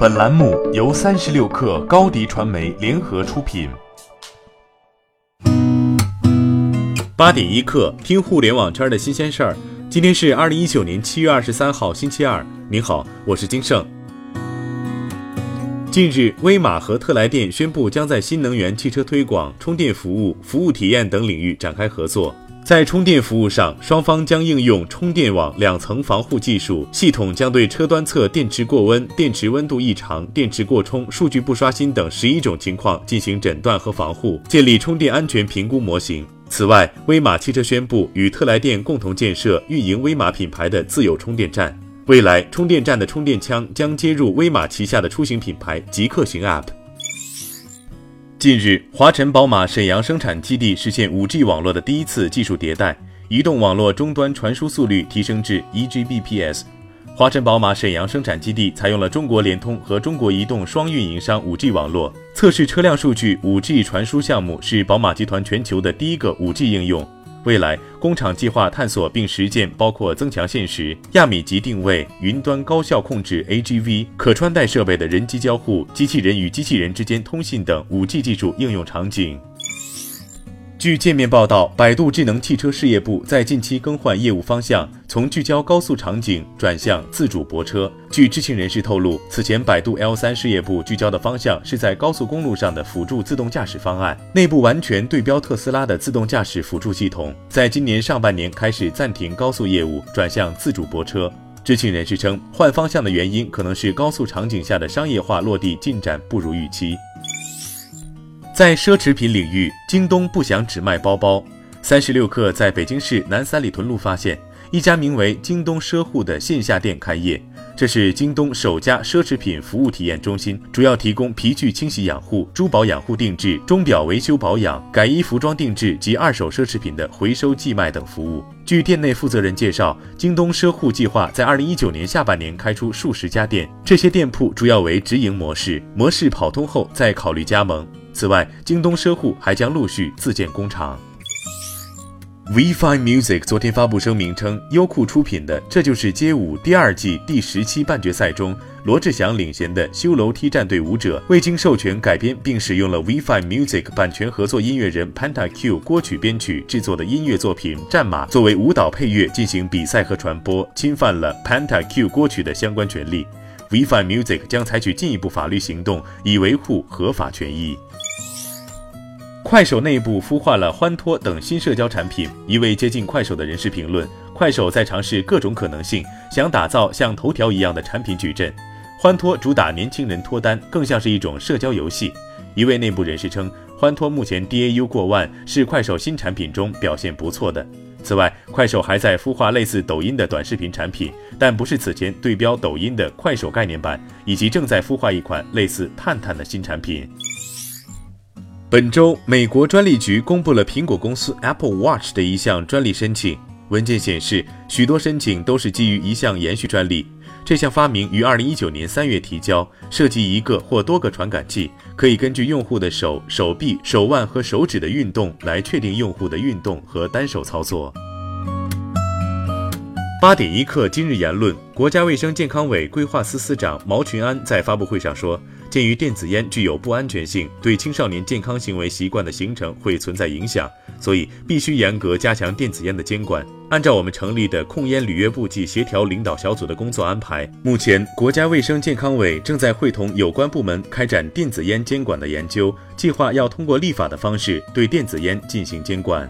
本栏目由三十六氪高低传媒联合出品。八点一刻，听互联网圈的新鲜事儿。今天是二零一九年七月二十三号，星期二。您好，我是金盛。近日，威马和特来电宣布将在新能源汽车推广、充电服务、服务体验等领域展开合作。在充电服务上，双方将应用充电网两层防护技术，系统将对车端侧电池过温、电池温度异常、电池过充、数据不刷新等十一种情况进行诊断和防护，建立充电安全评估模型。此外，威马汽车宣布与特来电共同建设运营威马品牌的自有充电站，未来充电站的充电枪将接入威马旗下的出行品牌极客行 App。近日，华晨宝马沈阳生产基地实现 5G 网络的第一次技术迭代，移动网络终端传输速率提升至 1Gbps。华晨宝马沈阳生产基地采用了中国联通和中国移动双运营商 5G 网络，测试车辆数据 5G 传输项目是宝马集团全球的第一个 5G 应用。未来工厂计划探索并实践包括增强现实、亚米级定位、云端高效控制 （AGV）、可穿戴设备的人机交互、机器人与机器人之间通信等 5G 技术应用场景。据界面报道，百度智能汽车事业部在近期更换业务方向，从聚焦高速场景转向自主泊车。据知情人士透露，此前百度 L 三事业部聚焦的方向是在高速公路上的辅助自动驾驶方案，内部完全对标特斯拉的自动驾驶辅助系统。在今年上半年开始暂停高速业务，转向自主泊车。知情人士称，换方向的原因可能是高速场景下的商业化落地进展不如预期。在奢侈品领域，京东不想只卖包包。三十六氪在北京市南三里屯路发现一家名为“京东奢户”的线下店开业，这是京东首家奢侈品服务体验中心，主要提供皮具清洗养护、珠宝养护定制、钟表维修保养、改衣服装定制及二手奢侈品的回收寄卖等服务。据店内负责人介绍，京东奢户计划在二零一九年下半年开出数十家店，这些店铺主要为直营模式，模式跑通后再考虑加盟。此外，京东奢户还将陆续自建工厂。WeFi Music 昨天发布声明称，优酷出品的《这就是街舞》第二季第十期半决赛中，罗志祥领衔的修楼梯战队舞者未经授权改编并使用了 WeFi Music 版权合作音乐人 Penta Q 歌曲编曲制作的音乐作品《战马》作为舞蹈配乐进行比赛和传播，侵犯了 Penta Q 歌曲的相关权利。WeFi Music 将采取进一步法律行动，以维护合法权益。快手内部孵化了欢脱等新社交产品。一位接近快手的人士评论：“快手在尝试各种可能性，想打造像头条一样的产品矩阵。欢脱主打年轻人脱单，更像是一种社交游戏。”一位内部人士称，欢脱目前 DAU 过万，是快手新产品中表现不错的。此外，快手还在孵化类似抖音的短视频产品，但不是此前对标抖音的快手概念版，以及正在孵化一款类似探探的新产品。本周，美国专利局公布了苹果公司 Apple Watch 的一项专利申请。文件显示，许多申请都是基于一项延续专利。这项发明于2019年3月提交，涉及一个或多个传感器，可以根据用户的手、手臂、手腕和手指的运动来确定用户的运动和单手操作。八点一刻，今日言论：国家卫生健康委规划司司长毛群安在发布会上说。鉴于电子烟具有不安全性，对青少年健康行为习惯的形成会存在影响，所以必须严格加强电子烟的监管。按照我们成立的控烟履约部际协调领导小组的工作安排，目前国家卫生健康委正在会同有关部门开展电子烟监管的研究，计划要通过立法的方式对电子烟进行监管。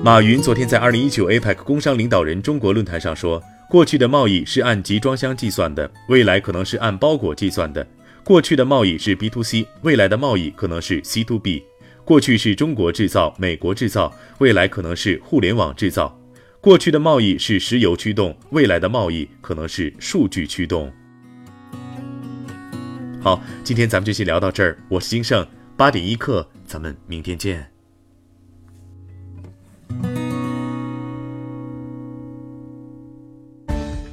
马云昨天在二零一九 APEC 工商领导人中国论坛上说。过去的贸易是按集装箱计算的，未来可能是按包裹计算的。过去的贸易是 B to C，未来的贸易可能是 C to B。过去是中国制造、美国制造，未来可能是互联网制造。过去的贸易是石油驱动，未来的贸易可能是数据驱动。好，今天咱们就先聊到这儿。我是金盛，八点一刻，咱们明天见。